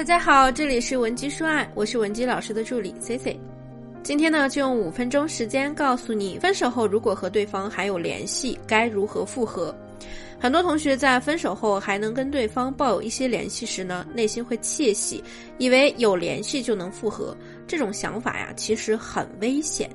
大家好，这里是文姬说爱，我是文姬老师的助理 C C。今天呢，就用五分钟时间告诉你，分手后如果和对方还有联系，该如何复合。很多同学在分手后还能跟对方抱有一些联系时呢，内心会窃喜，以为有联系就能复合。这种想法呀，其实很危险。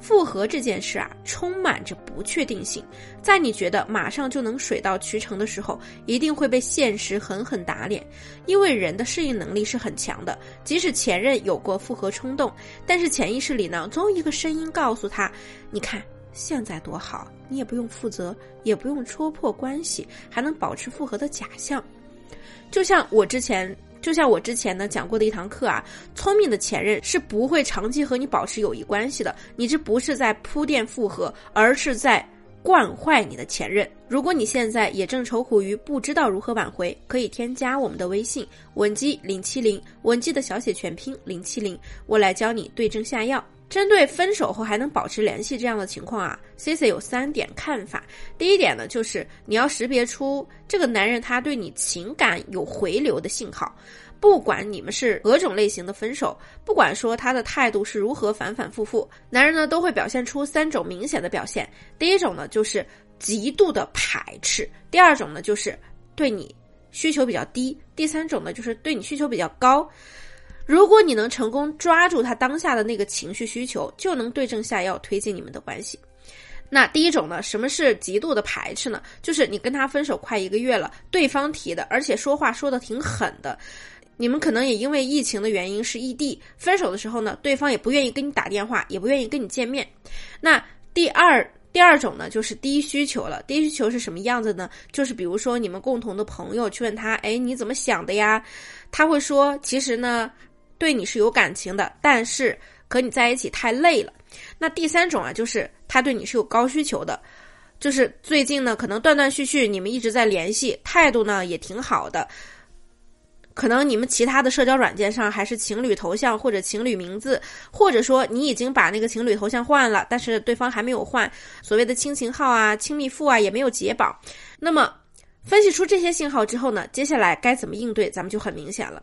复合这件事啊，充满着不确定性。在你觉得马上就能水到渠成的时候，一定会被现实狠狠打脸。因为人的适应能力是很强的，即使前任有过复合冲动，但是潜意识里呢，总有一个声音告诉他：“你看。”现在多好，你也不用负责，也不用戳破关系，还能保持复合的假象。就像我之前，就像我之前呢讲过的一堂课啊，聪明的前任是不会长期和你保持友谊关系的。你这不是在铺垫复合，而是在惯坏你的前任。如果你现在也正愁苦于不知道如何挽回，可以添加我们的微信文姬零七零，文姬的小写全拼零七零，我来教你对症下药。针对分手后还能保持联系这样的情况啊，Cici 有三点看法。第一点呢，就是你要识别出这个男人他对你情感有回流的信号。不管你们是何种类型的分手，不管说他的态度是如何反反复复，男人呢都会表现出三种明显的表现。第一种呢就是极度的排斥，第二种呢就是对你需求比较低，第三种呢就是对你需求比较高。如果你能成功抓住他当下的那个情绪需求，就能对症下药，推进你们的关系。那第一种呢，什么是极度的排斥呢？就是你跟他分手快一个月了，对方提的，而且说话说的挺狠的。你们可能也因为疫情的原因是异地，分手的时候呢，对方也不愿意跟你打电话，也不愿意跟你见面。那第二第二种呢，就是低需求了。低需求是什么样子呢？就是比如说你们共同的朋友去问他，哎，你怎么想的呀？他会说，其实呢。对你是有感情的，但是和你在一起太累了。那第三种啊，就是他对你是有高需求的，就是最近呢，可能断断续续你们一直在联系，态度呢也挺好的。可能你们其他的社交软件上还是情侣头像或者情侣名字，或者说你已经把那个情侣头像换了，但是对方还没有换，所谓的亲情号啊、亲密付啊也没有解绑。那么分析出这些信号之后呢，接下来该怎么应对，咱们就很明显了。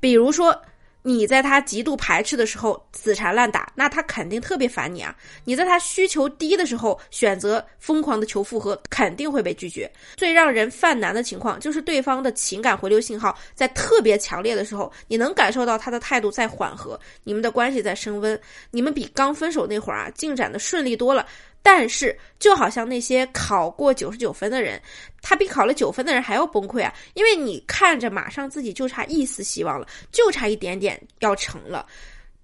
比如说。你在他极度排斥的时候死缠烂打，那他肯定特别烦你啊！你在他需求低的时候选择疯狂的求复合，肯定会被拒绝。最让人犯难的情况就是对方的情感回流信号在特别强烈的时候，你能感受到他的态度在缓和，你们的关系在升温，你们比刚分手那会儿啊进展的顺利多了。但是，就好像那些考过九十九分的人，他比考了九分的人还要崩溃啊！因为你看着马上自己就差一丝希望了，就差一点点要成了，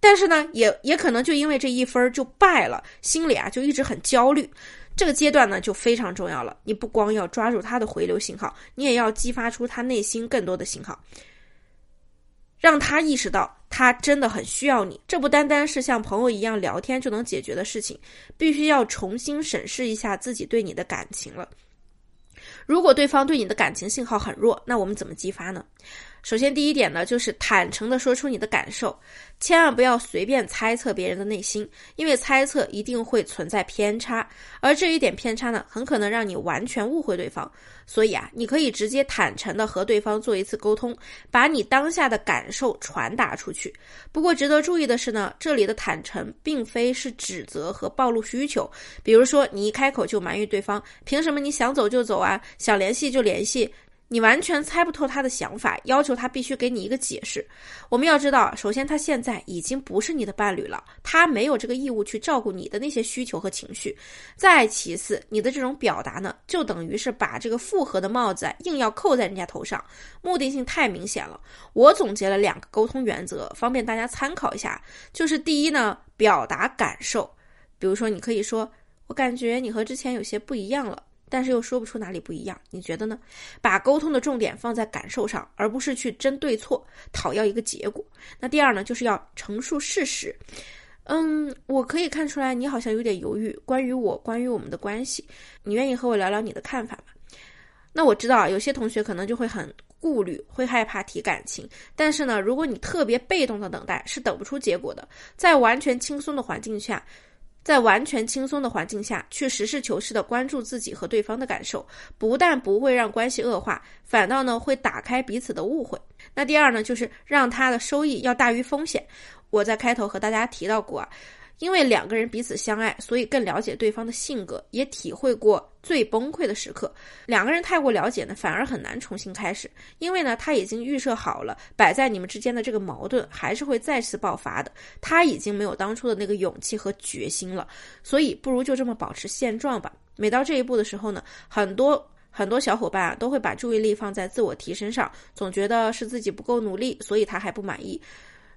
但是呢，也也可能就因为这一分就败了，心里啊就一直很焦虑。这个阶段呢就非常重要了，你不光要抓住他的回流信号，你也要激发出他内心更多的信号。让他意识到他真的很需要你，这不单单是像朋友一样聊天就能解决的事情，必须要重新审视一下自己对你的感情了。如果对方对你的感情信号很弱，那我们怎么激发呢？首先，第一点呢，就是坦诚的说出你的感受，千万不要随便猜测别人的内心，因为猜测一定会存在偏差，而这一点偏差呢，很可能让你完全误会对方。所以啊，你可以直接坦诚的和对方做一次沟通，把你当下的感受传达出去。不过，值得注意的是呢，这里的坦诚并非是指责和暴露需求，比如说你一开口就埋怨对方，凭什么你想走就走啊，想联系就联系。你完全猜不透他的想法，要求他必须给你一个解释。我们要知道，首先他现在已经不是你的伴侣了，他没有这个义务去照顾你的那些需求和情绪。再其次，你的这种表达呢，就等于是把这个复合的帽子硬要扣在人家头上，目的性太明显了。我总结了两个沟通原则，方便大家参考一下。就是第一呢，表达感受，比如说你可以说，我感觉你和之前有些不一样了。但是又说不出哪里不一样，你觉得呢？把沟通的重点放在感受上，而不是去争对错，讨要一个结果。那第二呢，就是要陈述事实。嗯，我可以看出来你好像有点犹豫，关于我，关于我们的关系，你愿意和我聊聊你的看法吗？那我知道有些同学可能就会很顾虑，会害怕提感情。但是呢，如果你特别被动的等待，是等不出结果的。在完全轻松的环境下。在完全轻松的环境下去实事求是的关注自己和对方的感受，不但不会让关系恶化，反倒呢会打开彼此的误会。那第二呢，就是让他的收益要大于风险。我在开头和大家提到过啊。因为两个人彼此相爱，所以更了解对方的性格，也体会过最崩溃的时刻。两个人太过了解呢，反而很难重新开始。因为呢，他已经预设好了，摆在你们之间的这个矛盾还是会再次爆发的。他已经没有当初的那个勇气和决心了，所以不如就这么保持现状吧。每到这一步的时候呢，很多很多小伙伴啊，都会把注意力放在自我提升上，总觉得是自己不够努力，所以他还不满意。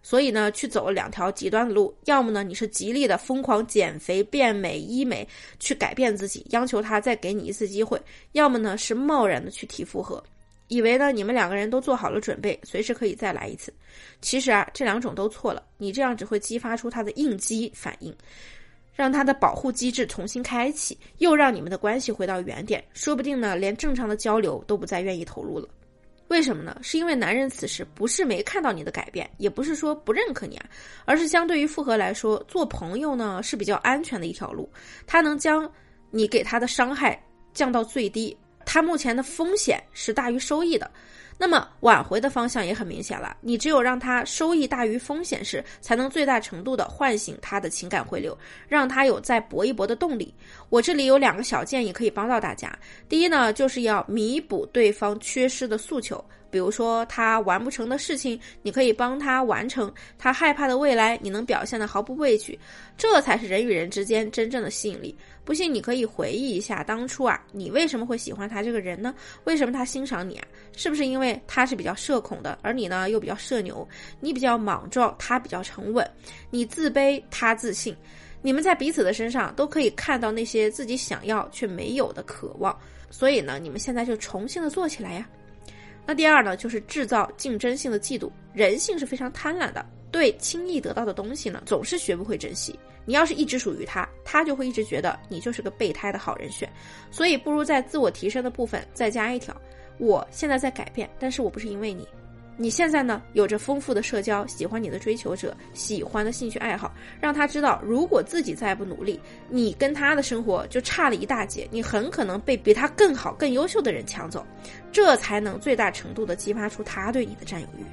所以呢，去走了两条极端的路，要么呢你是极力的疯狂减肥、变美、医美，去改变自己，央求他再给你一次机会；要么呢是贸然的去提复合，以为呢你们两个人都做好了准备，随时可以再来一次。其实啊，这两种都错了，你这样只会激发出他的应激反应，让他的保护机制重新开启，又让你们的关系回到原点，说不定呢连正常的交流都不再愿意投入了。为什么呢？是因为男人此时不是没看到你的改变，也不是说不认可你啊，而是相对于复合来说，做朋友呢是比较安全的一条路，他能将你给他的伤害降到最低，他目前的风险是大于收益的。那么挽回的方向也很明显了，你只有让他收益大于风险时，才能最大程度的唤醒他的情感回流，让他有再搏一搏的动力。我这里有两个小建议可以帮到大家。第一呢，就是要弥补对方缺失的诉求。比如说他完不成的事情，你可以帮他完成；他害怕的未来，你能表现的毫不畏惧，这才是人与人之间真正的吸引力。不信你可以回忆一下当初啊，你为什么会喜欢他这个人呢？为什么他欣赏你啊？是不是因为他是比较社恐的，而你呢又比较社牛？你比较莽撞，他比较沉稳；你自卑，他自信。你们在彼此的身上都可以看到那些自己想要却没有的渴望。所以呢，你们现在就重新的做起来呀！那第二呢，就是制造竞争性的嫉妒。人性是非常贪婪的，对轻易得到的东西呢，总是学不会珍惜。你要是一直属于他，他就会一直觉得你就是个备胎的好人选。所以，不如在自我提升的部分再加一条：我现在在改变，但是我不是因为你。你现在呢，有着丰富的社交，喜欢你的追求者，喜欢的兴趣爱好，让他知道，如果自己再不努力，你跟他的生活就差了一大截，你很可能被比他更好、更优秀的人抢走，这才能最大程度的激发出他对你的占有欲。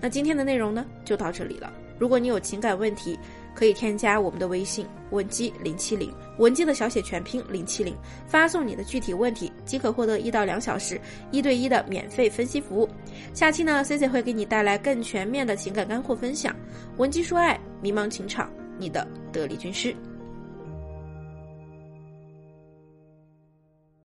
那今天的内容呢，就到这里了。如果你有情感问题，可以添加我们的微信文姬零七零，文姬的小写全拼零七零，发送你的具体问题即可获得一到两小时一对一的免费分析服务。下期呢，C C 会给你带来更全面的情感干货分享。文姬说爱，迷茫情场，你的得力军师。